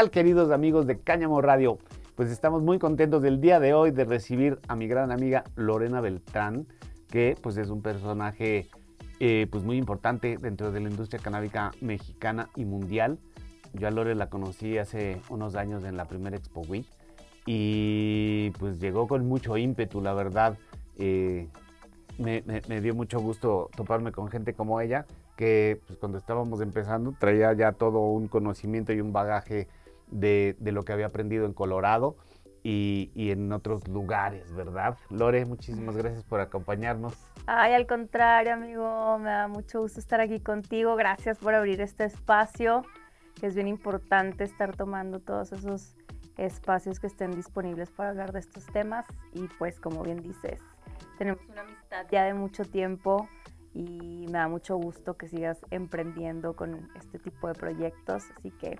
tal queridos amigos de Cáñamo Radio? Pues estamos muy contentos del día de hoy de recibir a mi gran amiga Lorena Beltrán, que pues es un personaje eh, pues muy importante dentro de la industria canábica mexicana y mundial. Yo a Lore la conocí hace unos años en la primera Expo Week y pues llegó con mucho ímpetu, la verdad. Eh, me, dio mucho gusto toparme con gente como ella, que pues, cuando estábamos empezando traía ya todo un conocimiento y un bagaje de, lo que había aprendido en Colorado y, en otros lugares, ¿verdad? Lore, muchísimas gracias por acompañarnos. Ay, al contrario, amigo, me da mucho gusto estar aquí contigo. Gracias por abrir este espacio, que es bien importante estar tomando todos esos espacios que estén disponibles para hablar de estos temas. Y pues, como bien dices, tenemos una amistad ya de mucho tiempo y me da mucho gusto que sigas emprendiendo con este tipo de proyectos. Así que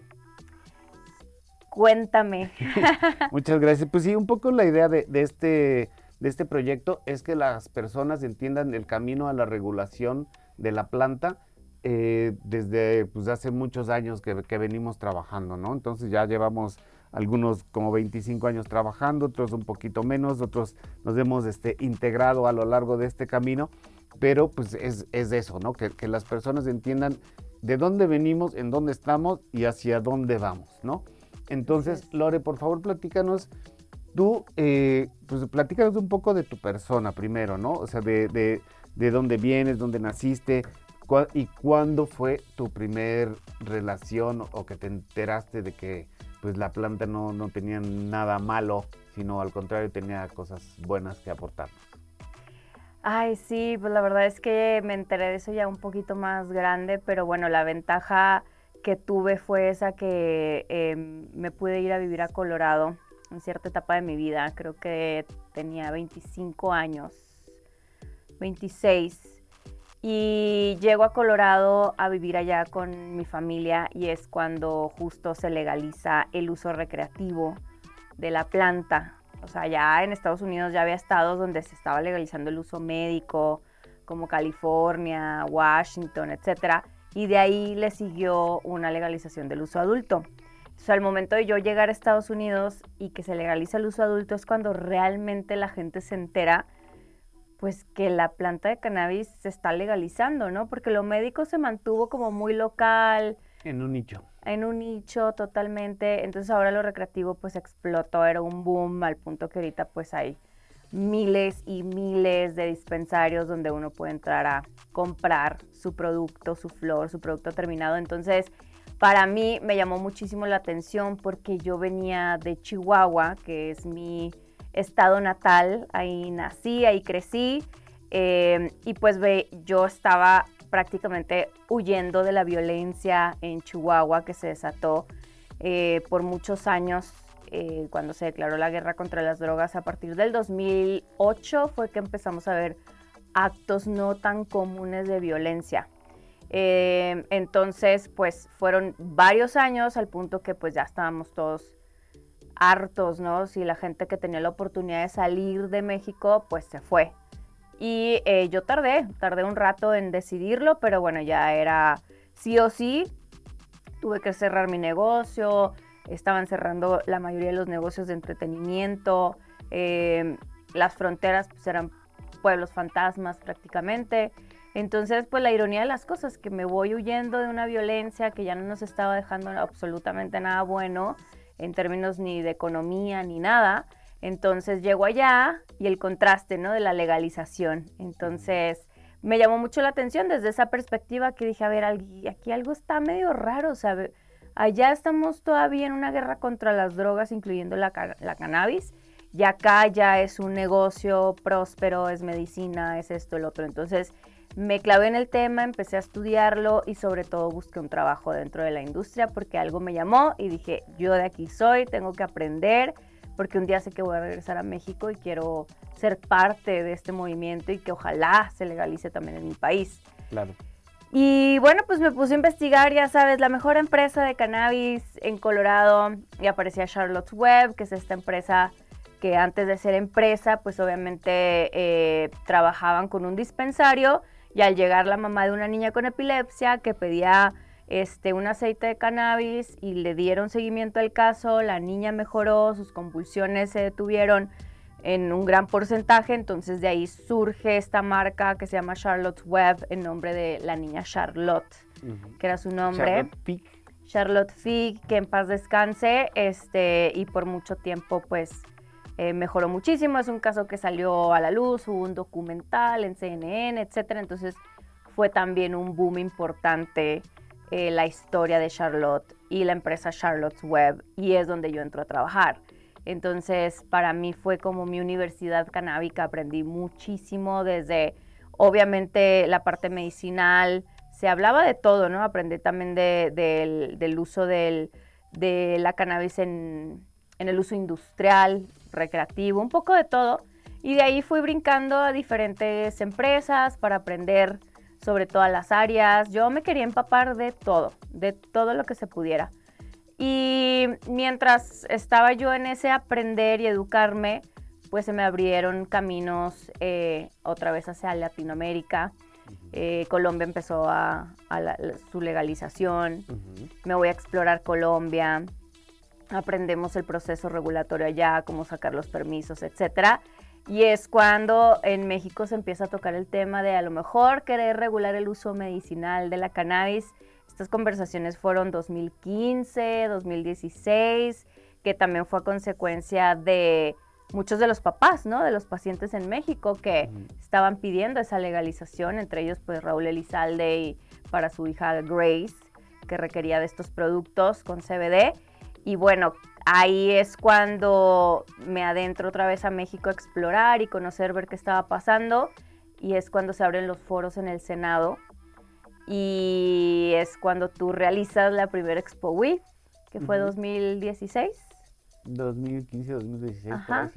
cuéntame. Muchas gracias. Pues sí, un poco la idea de, este, de este proyecto es que las personas entiendan el camino a la regulación de la planta eh, desde pues, hace muchos años que, venimos trabajando, ¿no? Entonces ya llevamos algunos como 25 años trabajando, otros un poquito menos, otros nos hemos este, integrado a lo largo de este camino, pero pues es, es eso, ¿no? Que, que, las personas entiendan de dónde venimos, en dónde estamos y hacia dónde vamos, ¿no? Entonces, Lore, por favor, platícanos, tú, eh, pues platícanos un poco de tu persona primero, ¿no? O sea, de, de, de dónde vienes, dónde naciste, y cuándo fue tu primer relación o que te enteraste de que pues la planta no, no tenía nada malo, sino al contrario tenía cosas buenas que aportarnos. Ay, sí, pues la verdad es que me enteré de eso ya un poquito más grande, pero bueno, la ventaja que tuve fue esa que em, me pude ir a vivir a Colorado en cierta etapa de mi vida, creo que tenía 25 años, 26 y llego a Colorado a vivir allá con mi familia y es cuando justo se legaliza el uso recreativo de la planta. O sea, ya en Estados Unidos ya había estados donde se estaba legalizando el uso médico, como California, Washington, etc. Y de ahí le siguió una legalización del uso adulto. Sea, al momento de yo llegar a Estados Unidos y que se legaliza el uso adulto es cuando realmente la gente se entera pues que la planta de cannabis se está legalizando, ¿no? Porque lo médico se mantuvo como muy local. En un nicho. En un nicho totalmente. Entonces ahora lo recreativo pues explotó, era un boom al punto que ahorita pues hay miles y miles de dispensarios donde uno puede entrar a comprar su producto, su flor, su producto terminado. Entonces, para mí me llamó muchísimo la atención porque yo venía de Chihuahua, que es mi estado natal, ahí nací, ahí crecí em, y pues ve, yo estaba prácticamente huyendo de la violencia en Chihuahua que se desató eh, por muchos años eh, cuando se declaró la guerra contra las drogas. A partir del 2008 fue que empezamos a ver actos no tan comunes de violencia. Em, entonces, pues fueron varios años al punto que pues ya estábamos todos hartos, ¿no? Si la gente que tenía la oportunidad de salir de México, pues se fue. Y eh, yo tardé, tardé un rato en decidirlo, pero bueno, ya era sí o sí. Tuve que cerrar mi negocio, estaban cerrando la mayoría de los negocios de entretenimiento, em, las fronteras pues, eran pueblos fantasmas prácticamente. Entonces, pues la ironía de las cosas, que me voy huyendo de una violencia que ya no nos estaba dejando absolutamente nada bueno en términos ni de economía ni nada. Entonces llego allá y el contraste, ¿no? De la legalización. Entonces me llamó mucho la atención desde esa perspectiva que dije, a ver, aquí algo está medio raro, o sea, allá estamos todavía en una guerra contra las drogas, incluyendo la, cannabis, y acá ya es un negocio próspero, es medicina, es esto, el otro. Entonces me clavé en el tema, empecé a estudiarlo y sobre todo busqué un trabajo dentro de la industria porque algo me llamó y dije, yo de aquí soy, tengo que aprender porque un día sé que voy a regresar a México y quiero ser parte de este movimiento y que ojalá se legalice también en mi país. Claro. Y bueno, pues me puse a investigar, ya sabes, la mejor empresa de cannabis en Colorado y aparecía Charlotte's Web, que es esta empresa que antes de ser empresa, pues obviamente eh, trabajaban con un dispensario y al llegar la mamá de una niña con epilepsia que pedía este, un aceite de cannabis y le dieron seguimiento al caso, la niña mejoró, sus convulsiones se detuvieron en un gran porcentaje, entonces de ahí surge esta marca que se llama Charlotte's Web en nombre de la niña Charlotte, que era su nombre. Charlotte Fig. Charlotte Fig, que en paz descanse, este, y por mucho tiempo pues eh, mejoró muchísimo, es un caso que salió a la luz, hubo un documental en CNN, etcétera, entonces fue también un boom importante eh, la historia de Charlotte y la empresa Charlotte's Web y es donde yo entro a trabajar. Entonces, para mí fue como mi universidad canábica, aprendí muchísimo desde, obviamente, la parte medicinal, se hablaba de todo, ¿no? Aprendí también del, uso de la cannabis en el uso industrial, recreativo, un poco de todo. Y de ahí fui brincando a diferentes empresas para aprender sobre todas las áreas. Yo me quería empapar de todo, de todo lo que se pudiera. Y mientras estaba yo en ese aprender y educarme, pues se me abrieron caminos eh, otra vez hacia Latinoamérica. Eh, Colombia empezó a, su legalización. Me voy a explorar Colombia. Aprendemos el proceso regulatorio allá, cómo sacar los permisos, etcétera. Y es cuando en México se empieza a tocar el tema de a lo mejor querer regular el uso medicinal de la cannabis. Estas conversaciones fueron 2015, 2016, que también fue a consecuencia de muchos de los papás, ¿no? De los pacientes en México que estaban pidiendo esa legalización, entre ellos pues Raúl Elizalde y para su hija Grace, que requería de estos productos con CBD. Y bueno, ahí es cuando me adentro otra vez a México a explorar y conocer, ver qué estaba pasando. Y es cuando se abren los foros en el Senado. Y es cuando tú realizas la primera Expo Wii, que fue 2016. 2015, 2016, Ajá,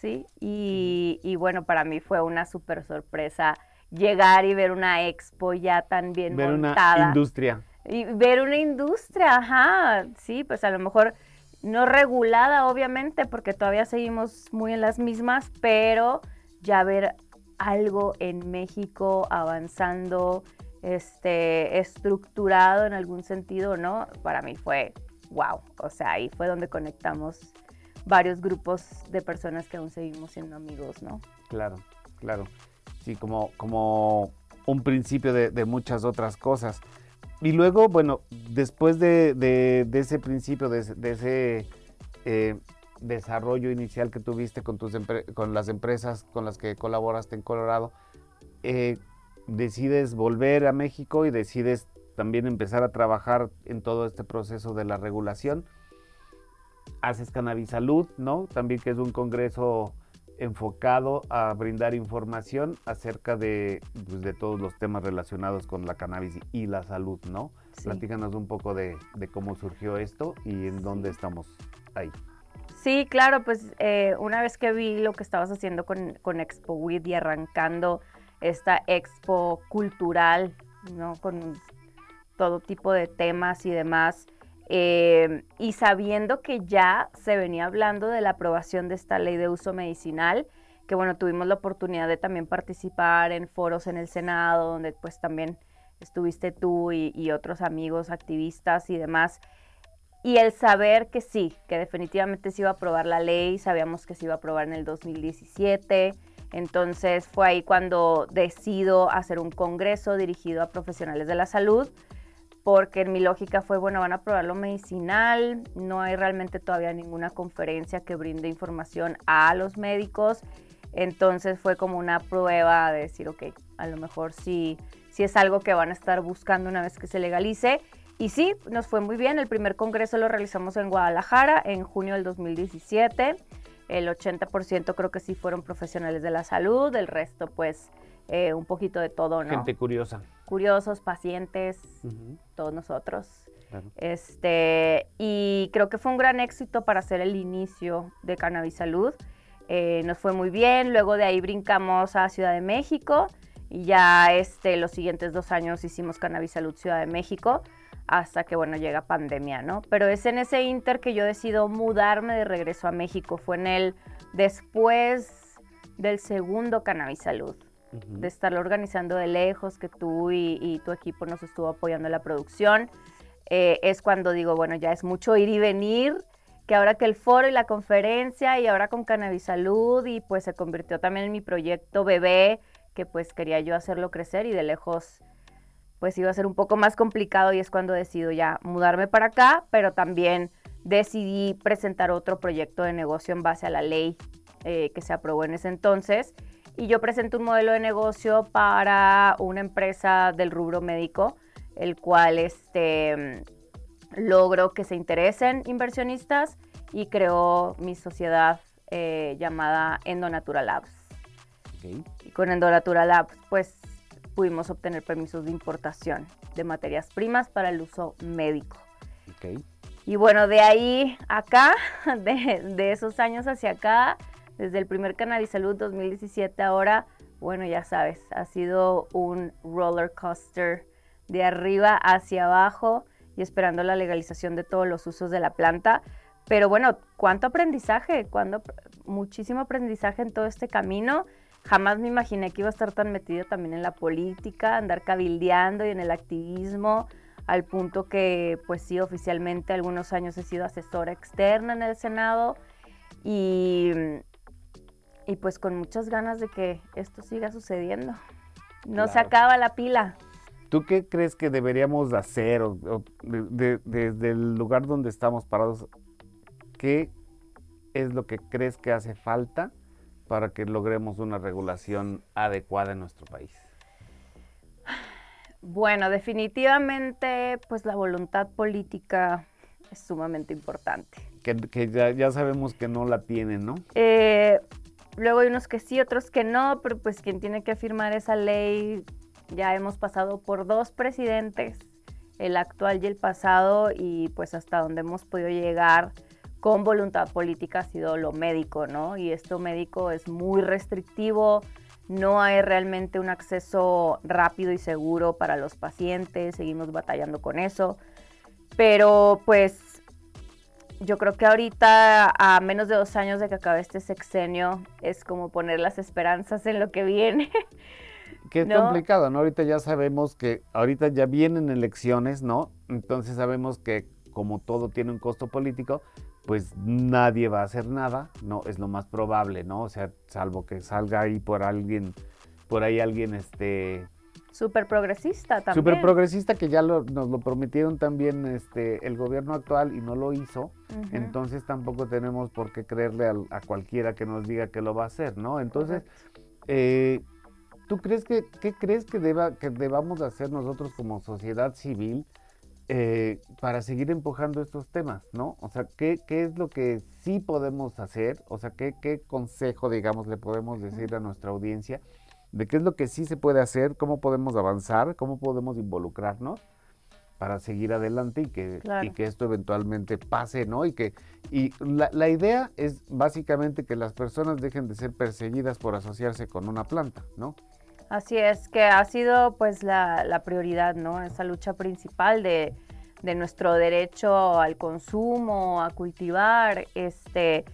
sí. y, y, bueno, para mí fue una súper sorpresa llegar y ver una expo ya tan bien ver montada. Una industria. Y ver una industria, ajá, sí, pues a lo mejor no regulada, obviamente, porque todavía seguimos muy en las mismas, pero ya ver algo en México avanzando, este, estructurado en algún sentido, ¿no? Para mí fue wow. O sea, ahí fue donde conectamos varios grupos de personas que aún seguimos siendo amigos, ¿no? Claro, claro. Sí, como, como un principio de muchas otras cosas. Y luego, bueno, después de, ese principio, de, ese eh, desarrollo inicial que tuviste con, tus con las empresas con las que colaboraste en Colorado, eh, decides volver a México y decides también empezar a trabajar en todo este proceso de la regulación. Haces Cannabis Salud, ¿no? También que es un congreso enfocado a brindar información acerca de, pues, de todos los temas relacionados con la cannabis y la salud, ¿no? Platícanos un poco de, cómo surgió esto y en dónde estamos ahí. Sí, claro, pues eh, una vez que vi lo que estabas haciendo con, con Expo WID y arrancando esta expo cultural, ¿no? Con todo tipo de temas y demás, eh, y sabiendo que ya se venía hablando de la aprobación de esta ley de uso medicinal, que bueno, tuvimos la oportunidad de también participar en foros en el Senado, donde pues también estuviste tú y, otros amigos activistas y demás. Y el saber que sí, que definitivamente se iba a aprobar la ley, sabíamos que se iba a aprobar en el 2017. Entonces fue ahí cuando decido hacer un congreso dirigido a profesionales de la salud porque en mi lógica fue, bueno, van a probar lo medicinal, no hay realmente todavía ninguna conferencia que brinde información a los médicos, entonces fue como una prueba de decir, ok, a lo mejor sí, sí es algo que van a estar buscando una vez que se legalice. Y sí, nos fue muy bien, el primer congreso lo realizamos en Guadalajara en junio del 2017, el 80% creo que sí fueron profesionales de la salud, el resto pues eh, un poquito de todo, ¿no? Gente curiosa. Curiosos, pacientes, todos nosotros. Este, y creo que fue un gran éxito para hacer el inicio de Cannabis Salud. Eh, nos fue muy bien, luego de ahí brincamos a Ciudad de México y ya este, los siguientes dos años hicimos Cannabis Salud Ciudad de México hasta que, bueno, llega pandemia, ¿no? Pero es en ese inter que yo decido mudarme de regreso a México. Fue en el después del segundo Cannabis Salud de estarlo organizando de lejos, que tú y, tu equipo nos estuvo apoyando en la producción. eh, es cuando digo, bueno, ya es mucho ir y venir, que ahora que el foro y la conferencia y ahora con Cannabis Salud y pues se convirtió también en mi proyecto bebé, que pues quería yo hacerlo crecer y de lejos pues iba a ser un poco más complicado y es cuando decido ya mudarme para acá, pero también decidí presentar otro proyecto de negocio en base a la ley eh, que se aprobó en ese entonces. Y yo presento un modelo de negocio para una empresa del rubro médico, el cual este, logro que se interesen inversionistas y creó mi sociedad eh, llamada Endonatural Labs. Y con Endonatural Labs, pues pudimos obtener permisos de importación de materias primas para el uso médico. Y bueno, de ahí acá, de, esos años hacia acá, desde el primer Cannabis Salud 2017 ahora, bueno, ya sabes, ha sido un roller coaster de arriba hacia abajo y esperando la legalización de todos los usos de la planta. Pero bueno, cuánto aprendizaje, cuánto, muchísimo aprendizaje en todo este camino. Jamás me imaginé que iba a estar tan metido también en la política, andar cabildeando y en el activismo, al punto que, pues sí, oficialmente algunos años he sido asesora externa en el Senado y, y pues con muchas ganas de que esto siga sucediendo. No se acaba la pila. ¿Tú qué crees que deberíamos hacer desde el lugar donde estamos parados? ¿Qué es lo que crees que hace falta para que logremos una regulación adecuada en nuestro país? Bueno, definitivamente, pues la voluntad política es sumamente importante. Que, ya, sabemos que no la tienen, ¿no? Eh, luego hay unos que sí, otros que no, pero pues quien tiene que firmar esa ley, ya hemos pasado por dos presidentes, el actual y el pasado, y pues hasta donde hemos podido llegar con voluntad política ha sido lo médico, ¿no? Y esto médico es muy restrictivo, no hay realmente un acceso rápido y seguro para los pacientes, seguimos batallando con eso, pero pues yo creo que ahorita, a menos de dos años de que acabe este sexenio, es como poner las esperanzas en lo que viene. Que es complicado, ¿no? Ahorita ya sabemos que ahorita ya vienen elecciones, ¿no? Entonces sabemos que como todo tiene un costo político, pues nadie va a hacer nada, no es lo más probable, ¿no? O sea, salvo que salga ahí por alguien, por ahí alguien, este... Súper progresista también. Súper progresista que ya nos lo prometieron también este, el gobierno actual y no lo hizo, entonces tampoco tenemos por qué creerle a, cualquiera que nos diga que lo va a hacer, ¿no? Entonces, eh, ¿tú crees que, qué crees que, deba, que debamos hacer nosotros como sociedad civil? Eh, para seguir empujando estos temas, ¿no? O sea, ¿qué, ¿qué, es lo que sí podemos hacer? O sea, ¿qué, ¿qué, consejo, digamos, le podemos decir a nuestra audiencia de qué es lo que sí se puede hacer, cómo podemos avanzar, cómo podemos involucrarnos para seguir adelante y que, y que esto eventualmente pase, ¿no? Y que y la, la, idea es básicamente que las personas dejen de ser perseguidas por asociarse con una planta, ¿no? Así es, que ha sido pues la, prioridad, ¿no? Esa lucha principal de, nuestro derecho al consumo, a cultivar, este,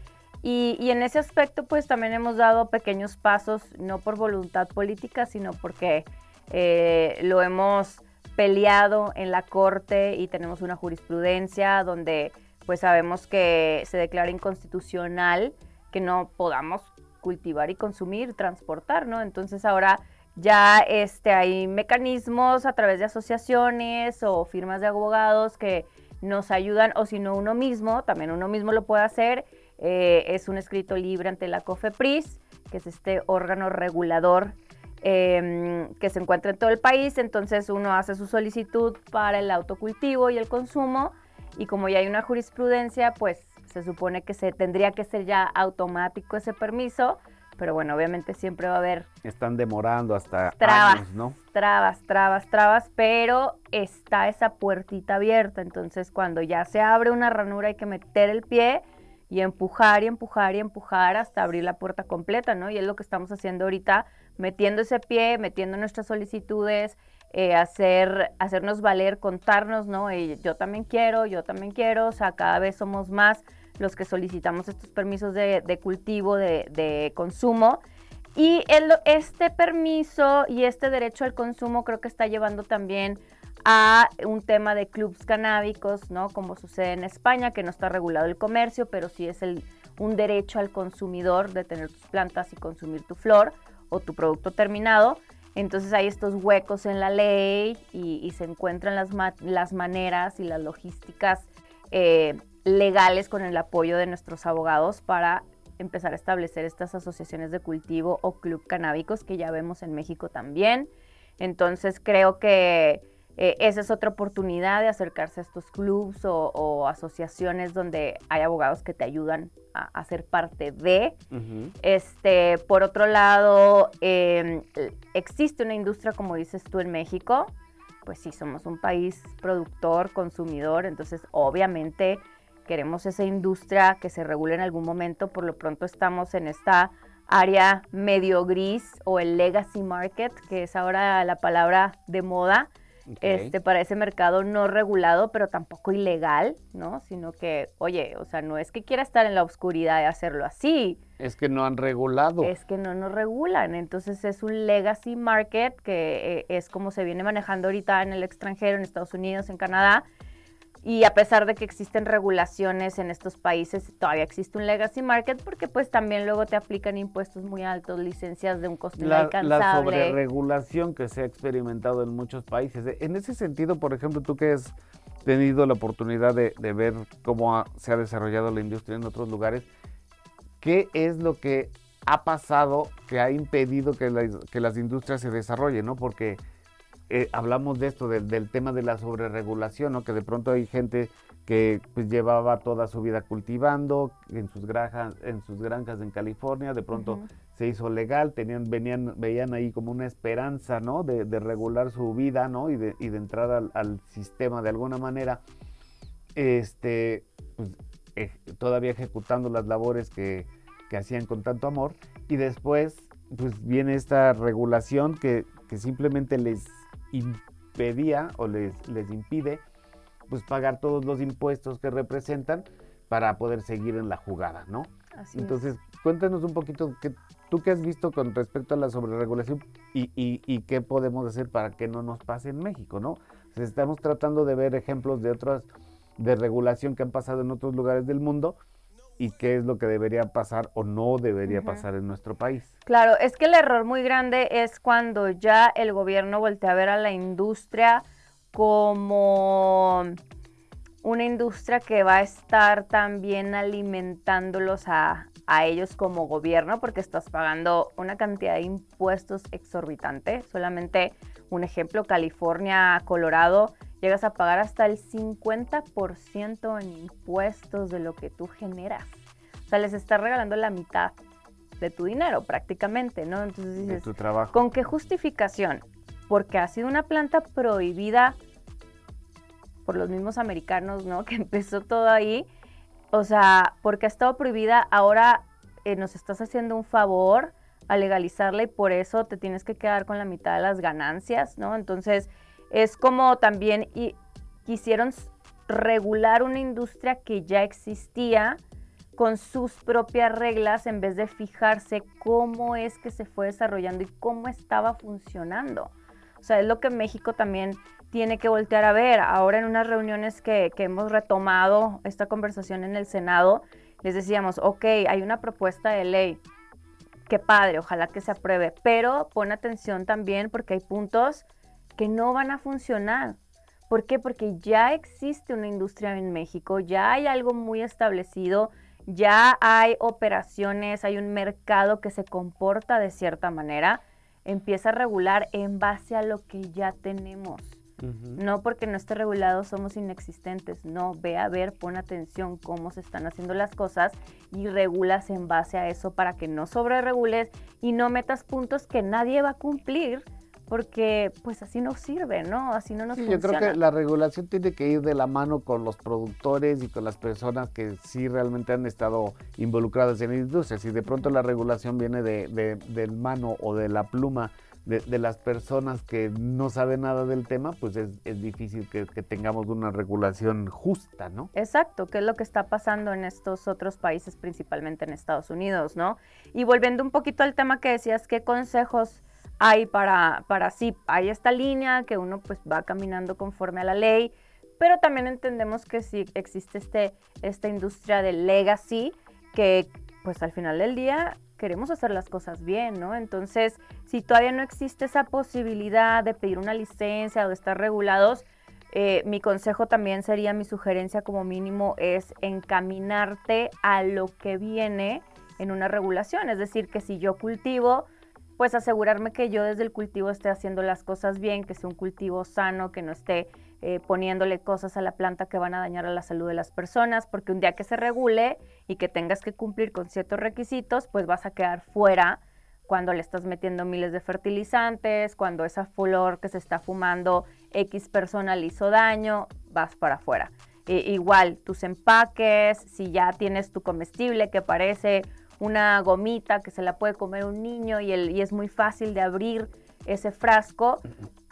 y, en ese aspecto pues también hemos dado pequeños pasos, no por voluntad política, sino porque eh, lo hemos peleado en la corte y tenemos una jurisprudencia donde pues sabemos que se declara inconstitucional que no podamos cultivar y consumir, transportar, ¿no? Entonces ahora ya este, hay mecanismos a través de asociaciones o firmas de abogados que nos ayudan, o si no uno mismo, también uno mismo lo puede hacer. Eh, es un escrito libre ante la COFEPRIS, que es este órgano regulador em, que se encuentra en todo el país. Entonces uno hace su solicitud para el autocultivo y el consumo. Y como ya hay una jurisprudencia, pues se supone que se tendría que ser ya automático ese permiso pero bueno, obviamente siempre va a haber... Están demorando hasta trabas, ¿no? Trabas, trabas, trabas, pero está esa puertita abierta, entonces cuando ya se abre una ranura hay que meter el pie y empujar y empujar y empujar hasta abrir la puerta completa, ¿no? Y es lo que estamos haciendo ahorita, metiendo ese pie, metiendo nuestras solicitudes, eh, hacer, hacernos valer, contarnos, ¿no? Y yo también quiero, yo también quiero, o sea, cada vez somos más los que solicitamos estos permisos de, cultivo, de, consumo. Y este permiso y este derecho al consumo creo que está llevando también a un tema de clubs canábicos, ¿no? Como sucede en España, que no está regulado el comercio, pero sí es un derecho al consumidor de tener tus plantas y consumir tu flor o tu producto terminado. Entonces hay estos huecos en la ley y, se encuentran las, las, maneras y las logísticas eh, legales con el apoyo de nuestros abogados para empezar a establecer estas asociaciones de cultivo o club canábicos que ya vemos en México también. Entonces creo que eh, esa es otra oportunidad de acercarse a estos clubs o, asociaciones donde hay abogados que te ayudan a, ser parte de. este, por otro lado, em, existe una industria, como dices tú, en México. Pues sí, somos un país productor, consumidor, entonces obviamente queremos esa industria que se regule en algún momento. Por lo pronto estamos en esta área medio gris o el legacy market, que es ahora la palabra de moda este, para ese mercado no regulado, pero tampoco ilegal, ¿no? Sino que, oye, o sea, no es que quiera estar en la oscuridad de hacerlo así. Es que no han regulado. Es que no nos regulan. Entonces es un legacy market que eh, es como se viene manejando ahorita en el extranjero, en Estados Unidos, en Canadá, y a pesar de que existen regulaciones en estos países, todavía existe un legacy market porque pues también luego te aplican impuestos muy altos, licencias de un coste la, inalcanzable. La sobreregulación que se ha experimentado en muchos países. En ese sentido, por ejemplo, tú que has tenido la oportunidad de, ver cómo se ha desarrollado la industria en otros lugares, ¿qué es lo que ha pasado que ha impedido que, que las industrias se desarrollen? ¿no? Porque eh, hablamos de esto, del tema de la sobreregulación, ¿no? que de pronto hay gente que pues, llevaba toda su vida cultivando en sus granjas, en sus granjas en California, de pronto se hizo legal, tenían, venían, veían ahí como una esperanza ¿no? de, regular su vida ¿no? y, de, y de entrar al, sistema de alguna manera, este, pues, todavía ejecutando las labores que, que hacían con tanto amor, y después pues viene esta regulación que, que simplemente les impedía o les, les impide pues pagar todos los impuestos que representan para poder seguir en la jugada, ¿no? Entonces, cuéntanos un poquito, que, ¿tú qué has visto con respecto a la sobreregulación y, y, qué podemos hacer para que no nos pase en México, ¿no? estamos tratando de ver ejemplos de otras, de regulación que han pasado en otros lugares del mundo, y qué es lo que debería pasar o no debería pasar en nuestro país. Claro, es que el error muy grande es cuando ya el gobierno voltea a ver a la industria como una industria que va a estar también alimentándolos a, a ellos como gobierno porque estás pagando una cantidad de impuestos exorbitante. Solamente un ejemplo, California, Colorado, llegas a pagar hasta el 50% en impuestos de lo que tú generas. O sea, les estás regalando la mitad de tu dinero prácticamente, ¿no? Entonces dices, de tu trabajo. ¿con qué justificación? Porque ha sido una planta prohibida por los mismos americanos, ¿no? Que empezó todo ahí. O sea, porque ha estado prohibida, ahora eh, nos estás haciendo un favor a legalizarla y por eso te tienes que quedar con la mitad de las ganancias, ¿no? Entonces, es como también quisieron regular una industria que ya existía con sus propias reglas en vez de fijarse cómo es que se fue desarrollando y cómo estaba funcionando. O sea, es lo que México también tiene que voltear a ver. Ahora en unas reuniones que, que hemos retomado esta conversación en el Senado, les decíamos, ok, hay una propuesta de ley, qué padre, ojalá que se apruebe, pero pon atención también porque hay puntos que no van a funcionar. ¿Por qué? Porque ya existe una industria en México, ya hay algo muy establecido, ya hay operaciones, hay un mercado que se comporta de cierta manera, empieza a regular en base a lo que ya tenemos. No porque no esté regulado somos inexistentes, no, ve a ver, pon atención cómo se están haciendo las cosas y regulas en base a eso para que no sobreregules y no metas puntos que nadie va a cumplir porque pues así no sirve, ¿no? Así no nos sí, Yo creo que la regulación tiene que ir de la mano con los productores y con las personas que sí realmente han estado involucradas en la industria. Si de pronto la regulación viene de, de, del mano o de la pluma de, las personas que no saben nada del tema, pues es, es difícil que, que, tengamos una regulación justa, ¿no? Exacto, que es lo que está pasando en estos otros países, principalmente en Estados Unidos, ¿no? Y volviendo un poquito al tema que decías, ¿qué consejos hay para, para sí, hay esta línea que uno pues va caminando conforme a la ley, pero también entendemos que sí existe este, esta industria del legacy, que pues al final del día queremos hacer las cosas bien, ¿no? Entonces, si todavía no existe esa posibilidad de pedir una licencia o de estar regulados, eh, mi consejo también sería, mi sugerencia como mínimo es encaminarte a lo que viene en una regulación. Es decir, que si yo cultivo, pues asegurarme que yo desde el cultivo esté haciendo las cosas bien, que sea un cultivo sano, que no esté eh, poniéndole cosas a la planta que van a dañar a la salud de las personas, porque un día que se regule y que tengas que cumplir con ciertos requisitos, pues vas a quedar fuera cuando le estás metiendo miles de fertilizantes, cuando esa flor que se está fumando X persona le hizo daño, vas para afuera. igual, tus empaques, si ya tienes tu comestible que parece una gomita que se la puede comer un niño y, el, y es muy fácil de abrir ese frasco,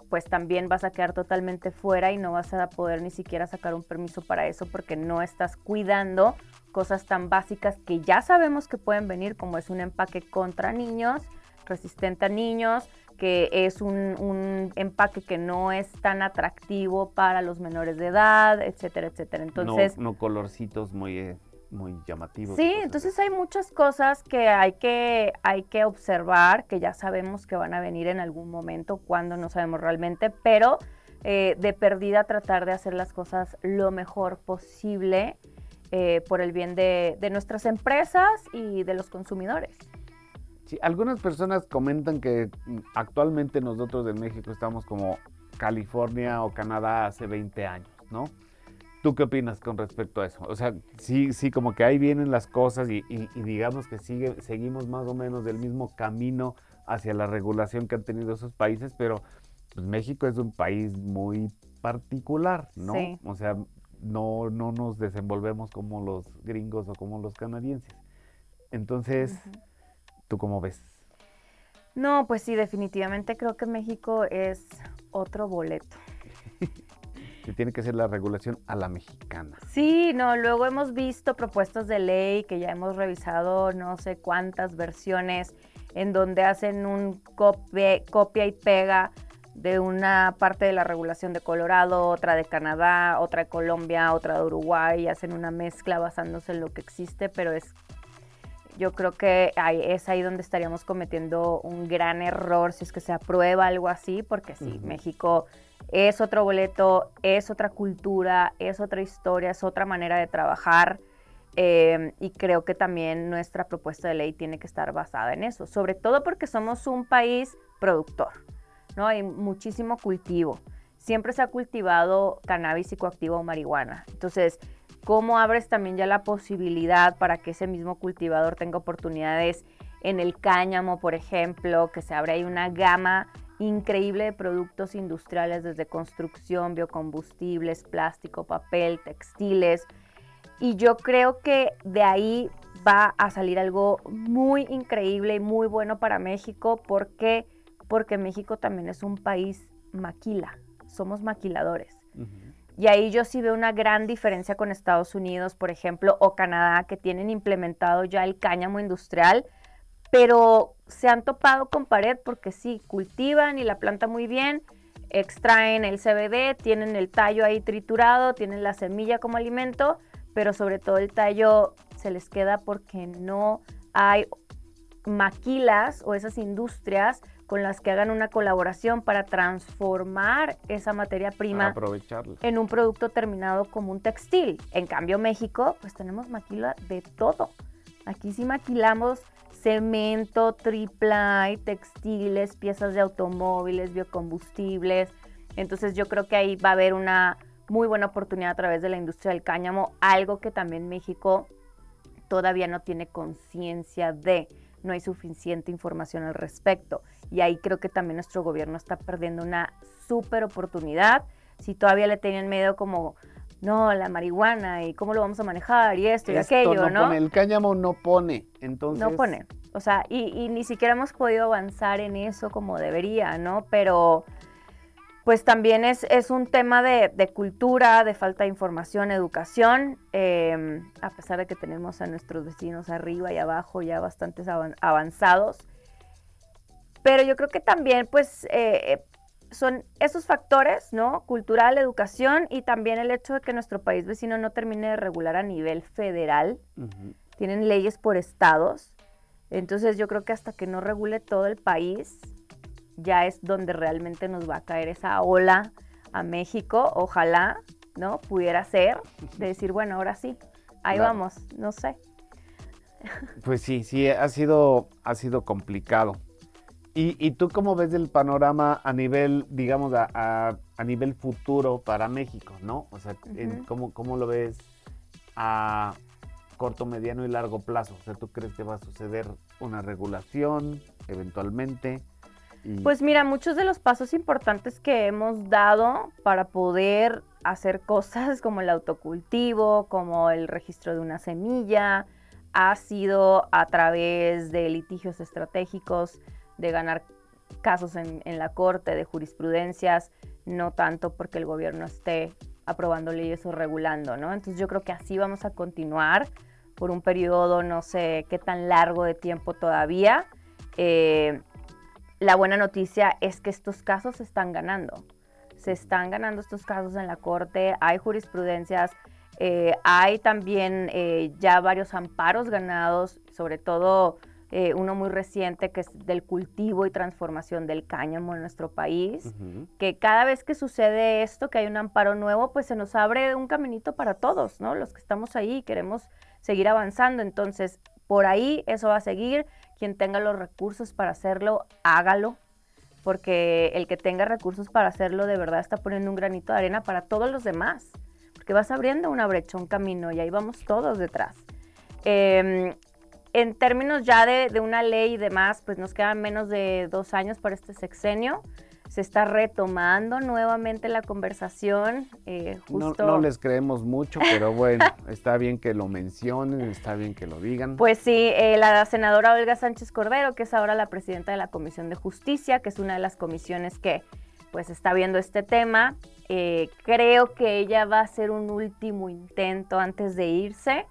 pues también vas a quedar totalmente fuera y no vas a poder ni siquiera sacar un permiso para eso porque no estás cuidando cosas tan básicas que ya sabemos que pueden venir, como es un empaque contra niños, resistente a niños, que es un, empaque que no es tan atractivo para los menores de edad, etcétera, etcétera. Entonces, no, colorcitos muy eh, muy llamativos. Sí, entonces hay muchas cosas que hay, que hay que observar, que ya sabemos que van a venir en algún momento, cuando no sabemos realmente, pero eh, de perdida tratar de hacer las cosas lo mejor posible eh, por el bien de, nuestras empresas y de los consumidores. Sí, algunas personas comentan que actualmente nosotros en México estamos como California o Canadá hace 20 años, ¿no? ¿Tú qué opinas con respecto a eso? O sea, sí, sí, como que ahí vienen las cosas y, digamos que sigue, seguimos más o menos del mismo camino hacia la regulación que han tenido esos países, pero pues, México es un país muy particular, ¿no? O sea, no, no nos desenvolvemos como los gringos o como los canadienses. Entonces, ¿tú cómo ves? No, pues sí, definitivamente creo que México es otro boleto que tiene que ser la regulación a la mexicana. Sí, no, luego hemos visto propuestas de ley que ya hemos revisado no sé cuántas versiones en donde hacen un copia, y pega de una parte de la regulación de Colorado, otra de Canadá, otra de Colombia, otra de Uruguay, y hacen una mezcla basándose en lo que existe, pero es yo creo que es ahí donde estaríamos cometiendo un gran error si es que se aprueba algo así, porque sí, México es otro boleto, es otra cultura, es otra historia, es otra manera de trabajar. Em, y creo que también nuestra propuesta de ley tiene que estar basada en eso, sobre todo porque somos un país productor, ¿no? Hay muchísimo cultivo. Siempre se ha cultivado cannabis psicoactivo o marihuana. Entonces, ¿cómo abres también ya la posibilidad para que ese mismo cultivador tenga oportunidades en el cáñamo, por ejemplo, que se abre ahí una gama increíble de productos industriales desde construcción, biocombustibles, plástico, papel, textiles. Y yo creo que de ahí va a salir algo muy increíble y muy bueno para México. ¿Por qué? Porque México también es un país maquila, somos maquiladores. Y ahí yo sí veo una gran diferencia con Estados Unidos, por ejemplo, o Canadá, que tienen implementado ya el cáñamo industrial pero se han topado con pared porque sí, cultivan y la planta muy bien, extraen el CBD, tienen el tallo ahí triturado, tienen la semilla como alimento, pero sobre todo el tallo se les queda porque no hay maquilas o esas industrias con las que hagan una colaboración para transformar esa materia prima en un producto terminado como un textil. En cambio, México, pues tenemos maquila de todo. Aquí sí maquilamos cemento, tripla, textiles, piezas de automóviles, biocombustibles. Entonces yo creo que ahí va a haber una muy buena oportunidad a través de la industria del cáñamo, algo que también México todavía no tiene conciencia de, no hay suficiente información al respecto. Y ahí creo que también nuestro gobierno está perdiendo una súper oportunidad. Si todavía le tenían miedo como no, la marihuana y cómo lo vamos a manejar y esto y aquello, ¿no? el cáñamo no pone, entonces... No pone, o sea, y, ni siquiera hemos podido avanzar en eso como debería, ¿no? Pero pues también es, es un tema de, cultura, de falta de información, educación, em, a pesar de que tenemos a nuestros vecinos arriba y abajo ya bastante avanzados. Pero yo creo que también, pues, eh, son esos factores, ¿no? Cultural, educación y también el hecho de que nuestro país vecino no termine de regular a nivel federal. Tienen leyes por estados. Entonces yo creo que hasta que no regule todo el país, ya es donde realmente nos va a caer esa ola a México. Ojalá, ¿no? Pudiera ser de decir, bueno, ahora sí, ahí vamos, no sé. Pues sí, sí, ha sido, ha sido complicado. ¿Y, tú cómo ves el panorama a nivel, digamos, a, nivel futuro para México, ¿no? O sea, ¿cómo, lo ves a corto, mediano y largo plazo? O sea, ¿tú crees que va a suceder una regulación eventualmente? Pues mira, muchos de los pasos importantes que hemos dado para poder hacer cosas como el autocultivo, como el registro de una semilla, ha sido a través de litigios estratégicos de ganar casos en, la corte, de jurisprudencias, no tanto porque el gobierno esté aprobando leyes o regulando, ¿no? Entonces yo creo que así vamos a continuar por un periodo, no sé qué tan largo de tiempo todavía. Eh, la buena noticia es que estos casos se están ganando. Se están ganando estos casos en la corte, hay jurisprudencias, eh, hay también eh, ya varios amparos ganados, sobre todo eh, uno muy reciente que es del cultivo y transformación del cáñamo en nuestro país, que cada vez que sucede esto, que hay un amparo nuevo, pues se nos abre un caminito para todos, ¿no? Los que estamos ahí y queremos seguir avanzando. Entonces, por ahí eso va a seguir. Quien tenga los recursos para hacerlo, hágalo, porque el que tenga recursos para hacerlo de verdad está poniendo un granito de arena para todos los demás, porque vas abriendo una brecha, un camino y ahí vamos todos detrás. Em, en términos ya de, una ley y demás, pues nos quedan menos de dos años para este sexenio. Se está retomando nuevamente la conversación. Eh, no, les creemos mucho, pero bueno, está bien que lo mencionen, está bien que lo digan. Pues sí, eh, la senadora Olga Sánchez Cordero, que es ahora la presidenta de la Comisión de Justicia, que es una de las comisiones que pues está viendo este tema, eh, creo que ella va a hacer un último intento antes de irse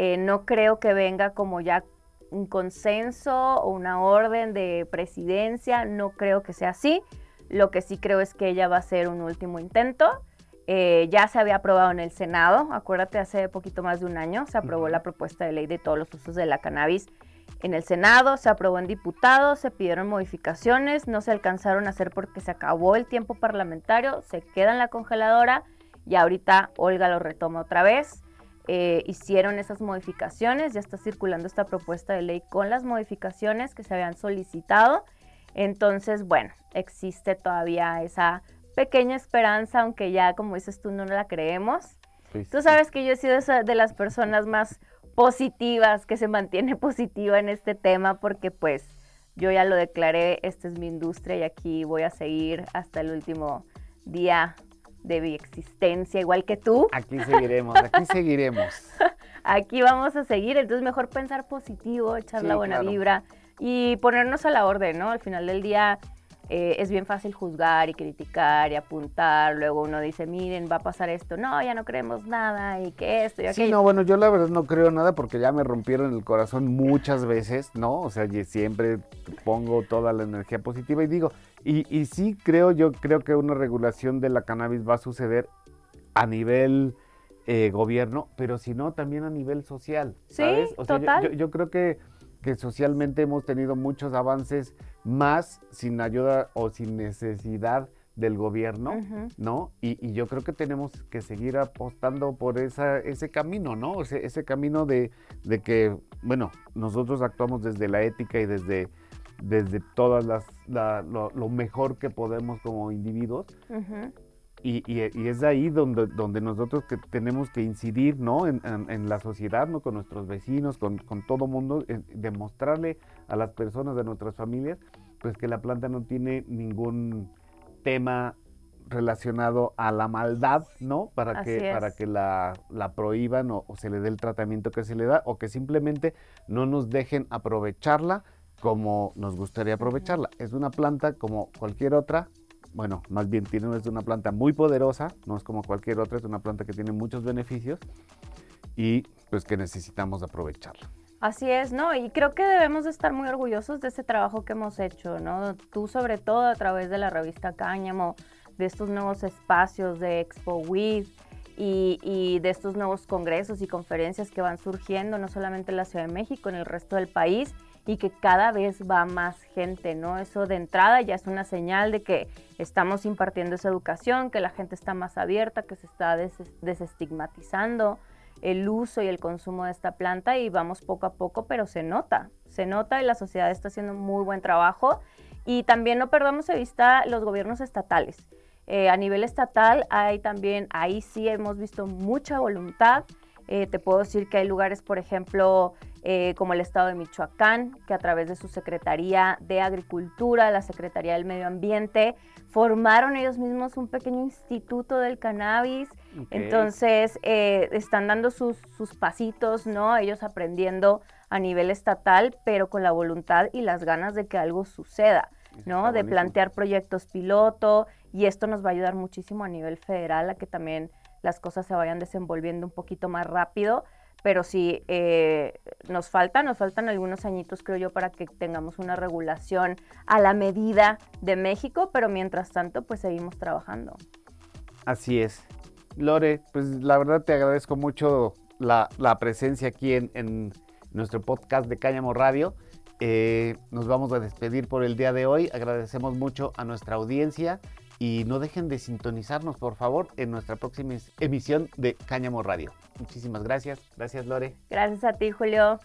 eh, no creo que venga como ya un consenso o una orden de presidencia, no creo que sea así. Lo que sí creo es que ella va a hacer un último intento. Eh, ya se había aprobado en el Senado, acuérdate, hace poquito más de un año se aprobó la propuesta de ley de todos los usos de la cannabis en el Senado, se aprobó en diputados, se pidieron modificaciones, no se alcanzaron a hacer porque se acabó el tiempo parlamentario, se queda en la congeladora y ahorita Olga lo retoma otra vez. Eh, hicieron esas modificaciones, ya está circulando esta propuesta de ley con las modificaciones que se habían solicitado. Entonces, bueno, existe todavía esa pequeña esperanza, aunque ya, como dices tú, no la creemos. tú sabes que yo he sido de las personas más positivas, que se mantiene positiva en este tema, porque pues yo ya lo declaré, esta es mi industria y aquí voy a seguir hasta el último día de mi existencia, igual que tú. Aquí seguiremos, aquí seguiremos. aquí vamos a seguir, entonces mejor pensar positivo, echar la buena vibra y ponernos a la orden, ¿no? Al final del día eh, es bien fácil juzgar y criticar y apuntar, luego uno dice, miren, va a pasar esto, no, ya no creemos nada y que esto y aquello. Sí, no, bueno, yo la verdad no creo nada porque ya me rompieron el corazón muchas veces, ¿no? O sea, siempre pongo toda la energía positiva y digo, y, y sí creo, yo creo que una regulación de la cannabis va a suceder a nivel... Eh, gobierno, pero si no, también a nivel social. ¿sabes? o sea, yo creo que que socialmente hemos tenido muchos avances más sin ayuda o sin necesidad del gobierno, ¿no? Y, yo creo que tenemos que seguir apostando por esa, ese camino, ¿no? Ese, ese camino de, que, bueno, nosotros actuamos desde la ética y desde, desde todas las, lo, mejor que podemos como individuos, y, es ahí donde, donde nosotros que tenemos que incidir ¿no? en, la sociedad, ¿no? con nuestros vecinos, con, con todo mundo, demostrarle a las personas de nuestras familias pues que la planta no tiene ningún tema relacionado a la maldad, ¿no? Para que, para que la, la prohíban o, se le dé el tratamiento que se le da o que simplemente no nos dejen aprovecharla como nos gustaría aprovecharla. Es una planta como cualquier otra, bueno, más bien tiene es una planta muy poderosa, no es como cualquier otra, es una planta que tiene muchos beneficios y pues que necesitamos aprovecharla. Así es, ¿no? Y creo que debemos de estar muy orgullosos de ese trabajo que hemos hecho, ¿no? Tú sobre todo a través de la revista Cáñamo, de estos nuevos espacios de Expo WID y, y, de estos nuevos congresos y conferencias que van surgiendo, no solamente en la Ciudad de México, en el resto del país, y que cada vez va más gente, ¿no? Eso de entrada ya es una señal de que estamos impartiendo esa educación, que la gente está más abierta, que se está desestigmatizando el uso y el consumo de esta planta y vamos poco a poco, pero se nota, se nota y la sociedad está haciendo muy buen trabajo. Y también no perdamos de vista los gobiernos estatales. Eh, a nivel estatal hay también, ahí sí hemos visto mucha voluntad. Eh, te puedo decir que hay lugares, por ejemplo, eh, como el estado de Michoacán, que a través de su Secretaría de Agricultura, la Secretaría del Medio Ambiente, formaron ellos mismos un pequeño instituto del cannabis. Entonces, eh, están dando sus, sus pasitos, ¿no? Ellos aprendiendo a nivel estatal, pero con la voluntad y las ganas de que algo suceda, ¿no? De plantear proyectos piloto y esto nos va a ayudar muchísimo a nivel federal a que también las cosas se vayan desenvolviendo un poquito más rápido pero sí eh, nos falta, nos faltan algunos añitos, creo yo, para que tengamos una regulación a la medida de México, pero mientras tanto, pues seguimos trabajando. Así es. Lore, pues la verdad te agradezco mucho la, presencia aquí en, nuestro podcast de Cáñamo Radio. Eh, nos vamos a despedir por el día de hoy. Agradecemos mucho a nuestra audiencia y no dejen de sintonizarnos, por favor, en nuestra próxima emisión de Cáñamo Radio. Muchísimas gracias. Gracias, Lore. Gracias a ti, Julio.